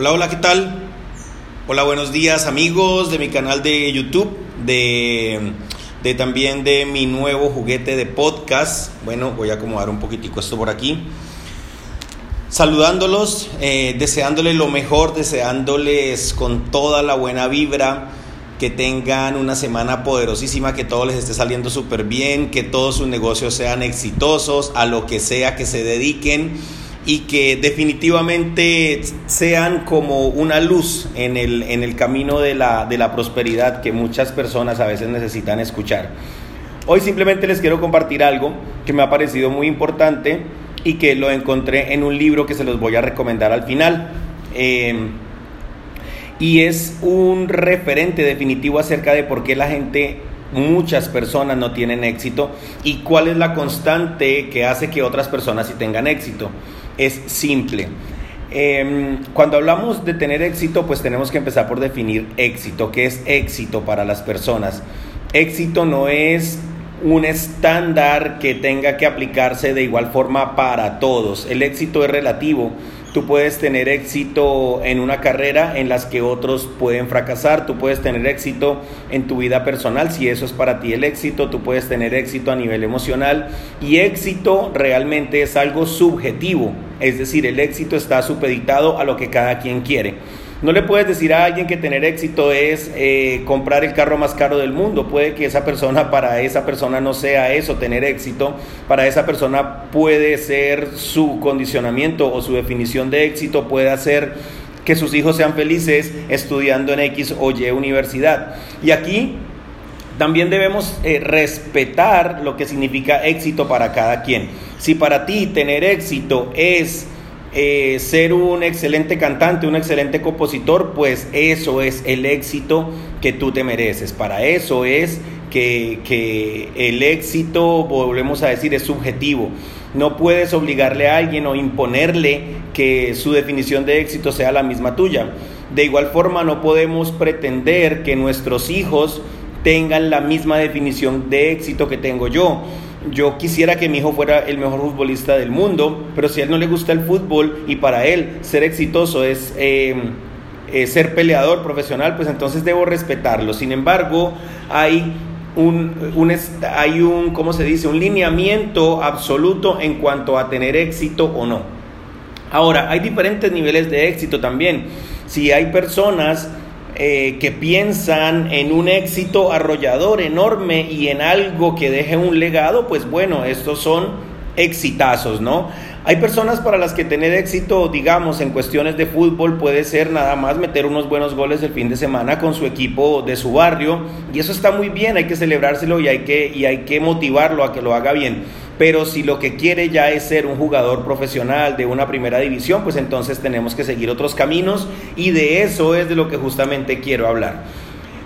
Hola, hola, ¿qué tal? Hola, buenos días amigos de mi canal de YouTube, de, de también de mi nuevo juguete de podcast. Bueno, voy a acomodar un poquitico esto por aquí. Saludándolos, eh, deseándoles lo mejor, deseándoles con toda la buena vibra, que tengan una semana poderosísima, que todo les esté saliendo súper bien, que todos sus negocios sean exitosos, a lo que sea que se dediquen y que definitivamente sean como una luz en el, en el camino de la, de la prosperidad que muchas personas a veces necesitan escuchar. Hoy simplemente les quiero compartir algo que me ha parecido muy importante y que lo encontré en un libro que se los voy a recomendar al final. Eh, y es un referente definitivo acerca de por qué la gente muchas personas no tienen éxito y cuál es la constante que hace que otras personas sí tengan éxito. Es simple. Em, cuando hablamos de tener éxito, pues tenemos que empezar por definir éxito. ¿Qué es éxito para las personas? Éxito no es un estándar que tenga que aplicarse de igual forma para todos. El éxito es relativo Tú puedes tener éxito en una carrera en las que otros pueden fracasar, tú puedes tener éxito en tu vida personal, si eso es para ti el éxito, tú puedes tener éxito a nivel emocional y éxito realmente es algo subjetivo, es decir, el éxito está supeditado a lo que cada quien quiere. No le puedes decir a alguien que tener éxito es eh, comprar el carro más caro del mundo. Puede que esa persona, para esa persona no sea eso, tener éxito. Para esa persona puede ser su condicionamiento o su definición de éxito, puede hacer que sus hijos sean felices estudiando en X o Y universidad. Y aquí también debemos eh, respetar lo que significa éxito para cada quien. Si para ti tener éxito es eh, ser un excelente cantante, un excelente compositor, pues eso es el éxito que tú te mereces. Para eso es que, el éxito, volvemos a decir, es subjetivo. No puedes obligarle a alguien o imponerle que su definición de éxito sea la misma tuya. De igual forma, no podemos pretender que nuestros hijos tengan la misma definición de éxito que tengo yo yo quisiera que mi hijo fuera el mejor futbolista del mundo, pero si a él no le gusta el fútbol y para él ser exitoso es eh, eh, ser peleador profesional, pues entonces debo respetarlo. Sin embargo, hay un, un, hay un, ¿cómo se dice? Un lineamiento absoluto en cuanto a tener éxito o no. Ahora, hay diferentes niveles de éxito también. Si hay personas eh, que piensan en un éxito arrollador enorme y en algo que deje un legado, pues bueno, estos son exitazos, ¿no? Hay personas para las que tener éxito, digamos, en cuestiones de fútbol puede ser nada más meter unos buenos goles el fin de semana con su equipo de su barrio y eso está muy bien, hay que celebrárselo y hay que, y hay que motivarlo a que lo haga bien pero si lo que quiere ya es ser un jugador profesional de una primera división, pues entonces tenemos que seguir otros caminos y de eso es de lo que justamente quiero hablar.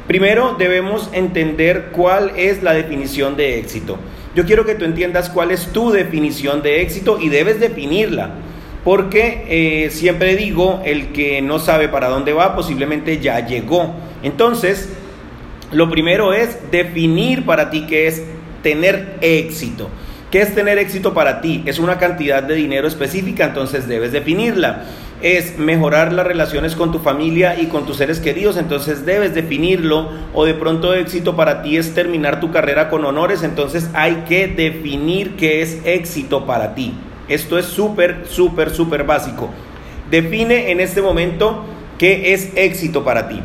Primero debemos entender cuál es la definición de éxito. Yo quiero que tú entiendas cuál es tu definición de éxito y debes definirla. Porque eh, siempre digo, el que no sabe para dónde va posiblemente ya llegó. Entonces, lo primero es definir para ti qué es tener éxito. ¿Qué es tener éxito para ti? Es una cantidad de dinero específica, entonces debes definirla. Es mejorar las relaciones con tu familia y con tus seres queridos, entonces debes definirlo. O de pronto éxito para ti es terminar tu carrera con honores, entonces hay que definir qué es éxito para ti. Esto es súper, súper, súper básico. Define en este momento qué es éxito para ti.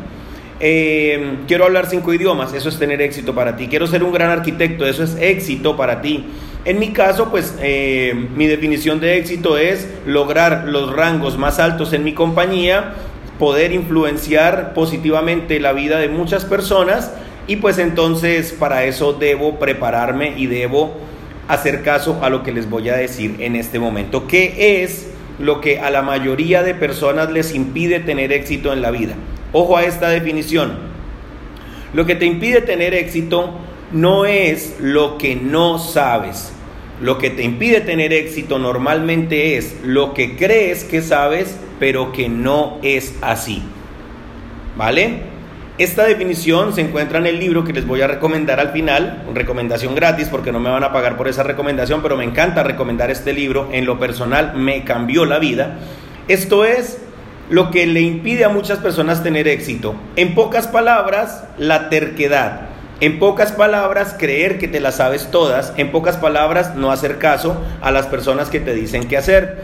Eh, quiero hablar cinco idiomas, eso es tener éxito para ti. Quiero ser un gran arquitecto, eso es éxito para ti. En mi caso, pues eh, mi definición de éxito es lograr los rangos más altos en mi compañía, poder influenciar positivamente la vida de muchas personas y pues entonces para eso debo prepararme y debo hacer caso a lo que les voy a decir en este momento. ¿Qué es lo que a la mayoría de personas les impide tener éxito en la vida? Ojo a esta definición. Lo que te impide tener éxito no es lo que no sabes. Lo que te impide tener éxito normalmente es lo que crees que sabes, pero que no es así. ¿Vale? Esta definición se encuentra en el libro que les voy a recomendar al final, recomendación gratis porque no me van a pagar por esa recomendación, pero me encanta recomendar este libro, en lo personal me cambió la vida. Esto es lo que le impide a muchas personas tener éxito? En pocas palabras, la terquedad. En pocas palabras, creer que te las sabes todas. En pocas palabras, no hacer caso a las personas que te dicen qué hacer.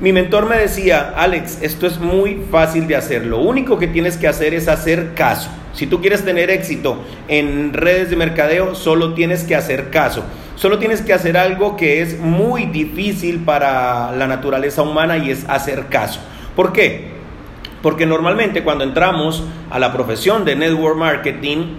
Mi mentor me decía, Alex, esto es muy fácil de hacer. Lo único que tienes que hacer es hacer caso. Si tú quieres tener éxito en redes de mercadeo, solo tienes que hacer caso. Solo tienes que hacer algo que es muy difícil para la naturaleza humana y es hacer caso. ¿Por qué? Porque normalmente cuando entramos a la profesión de network marketing,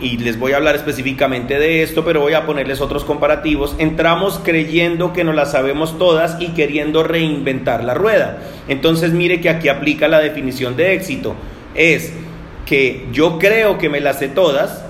y les voy a hablar específicamente de esto, pero voy a ponerles otros comparativos, entramos creyendo que nos las sabemos todas y queriendo reinventar la rueda. Entonces mire que aquí aplica la definición de éxito. Es que yo creo que me las sé todas,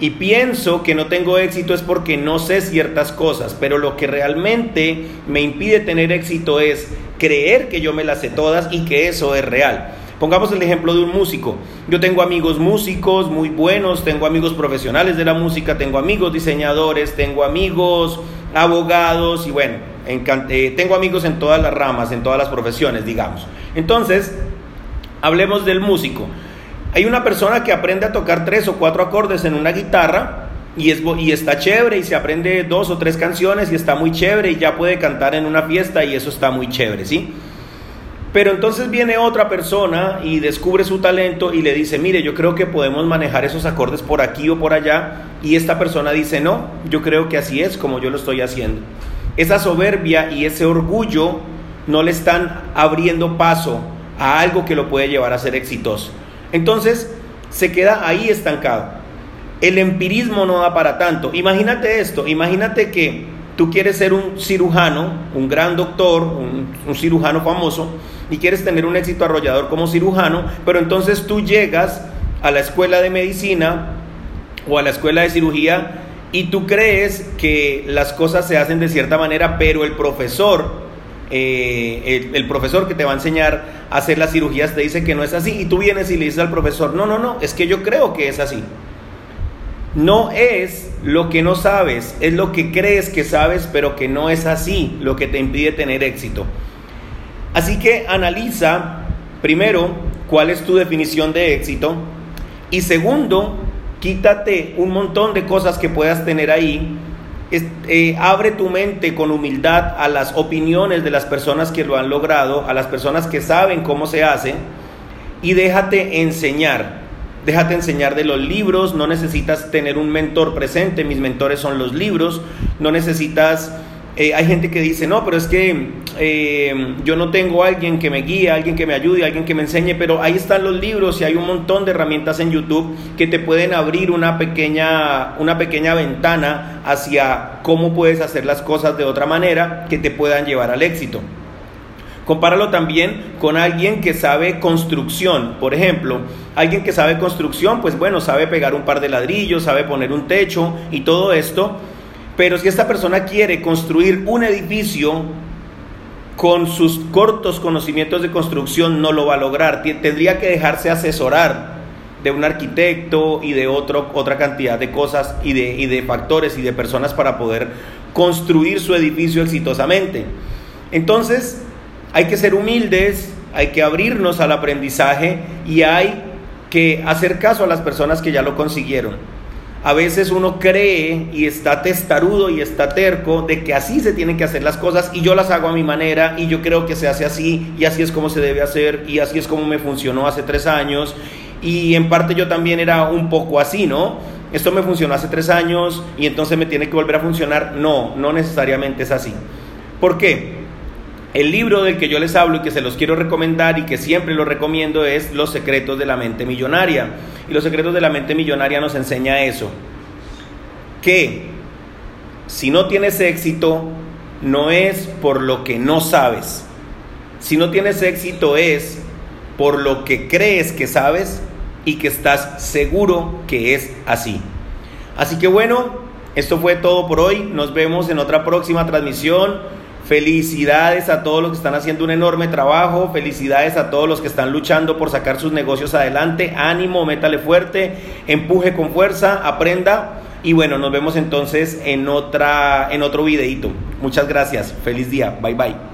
y pienso que no tengo éxito es porque no sé ciertas cosas, pero lo que realmente me impide tener éxito es creer que yo me las sé todas y que eso es real. Pongamos el ejemplo de un músico. Yo tengo amigos músicos muy buenos, tengo amigos profesionales de la música, tengo amigos diseñadores, tengo amigos abogados y bueno, eh, tengo amigos en todas las ramas, en todas las profesiones, digamos. Entonces, hablemos del músico. Hay una persona que aprende a tocar tres o cuatro acordes en una guitarra y, es, y está chévere y se aprende dos o tres canciones y está muy chévere y ya puede cantar en una fiesta y eso está muy chévere, ¿sí? Pero entonces viene otra persona y descubre su talento y le dice, mire, yo creo que podemos manejar esos acordes por aquí o por allá. Y esta persona dice, no, yo creo que así es como yo lo estoy haciendo. Esa soberbia y ese orgullo no le están abriendo paso a algo que lo puede llevar a ser exitoso. Entonces se queda ahí estancado. El empirismo no da para tanto. Imagínate esto, imagínate que tú quieres ser un cirujano, un gran doctor, un, cirujano famoso, y quieres tener un éxito arrollador como cirujano, pero entonces tú llegas a la escuela de medicina o a la escuela de cirugía y tú crees que las cosas se hacen de cierta manera, pero el profesor eh, el, profesor que te va a enseñar a hacer las cirugías te dice que no es así y tú vienes y le dices al profesor, no, no, no, es que yo creo que es así. No es lo que no sabes, es lo que crees que sabes, pero que no es así lo que te impide tener éxito. Así que analiza, primero, cuál es tu definición de éxito y segundo, quítate un montón de cosas que puedas tener ahí eh, abre tu mente con humildad a las opiniones de las personas que lo han logrado, a las personas que saben cómo se hace y déjate enseñar. Déjate enseñar de los libros, no necesitas tener un mentor presente, mis mentores son los libros, no necesitas eh, hay gente que dice, no, pero es que eh, yo no tengo alguien que me guíe, alguien que me ayude, alguien que me enseñe, pero ahí están los libros y hay un montón de herramientas en YouTube que te pueden abrir una pequeña, una pequeña ventana hacia cómo puedes hacer las cosas de otra manera que te puedan llevar al éxito. Compáralo también con alguien que sabe construcción. Por ejemplo, alguien que sabe construcción, pues bueno, sabe pegar un par de ladrillos, sabe poner un techo y todo esto pero si esta persona quiere construir un edificio con sus cortos conocimientos de construcción, no lo va a lograr. Tendría que dejarse asesorar de un arquitecto y de otro, otra cantidad de cosas y de, y de factores y de personas para poder construir su edificio exitosamente. Entonces, hay que ser humildes, hay que abrirnos al aprendizaje y hay que hacer caso a las personas que ya lo consiguieron a veces uno cree y está testarudo y está terco de que así se tienen que hacer las cosas y yo las hago a mi manera y yo creo que se hace así y así es como se debe hacer y así es como me funcionó hace tres años y en parte yo también era un poco así, ¿no? Esto me funcionó hace tres años y entonces me tiene que volver a funcionar. No, no necesariamente es así. ¿Por qué? El libro del que yo les hablo y que se los quiero recomendar y que siempre lo recomiendo es Los secretos de la mente millonaria. Y los secretos de la mente millonaria nos enseña eso, que si no tienes éxito no es por lo que no sabes. Si no tienes éxito es por lo que crees que sabes y que estás seguro que es así. Así que bueno, esto fue todo por hoy. Nos vemos en otra próxima transmisión. Felicidades a todos los que están haciendo un enorme trabajo, felicidades a todos los que están luchando por sacar sus negocios adelante, ánimo, métale fuerte, empuje con fuerza, aprenda y bueno, nos vemos entonces en otra en otro videito. Muchas gracias. Feliz día. Bye bye.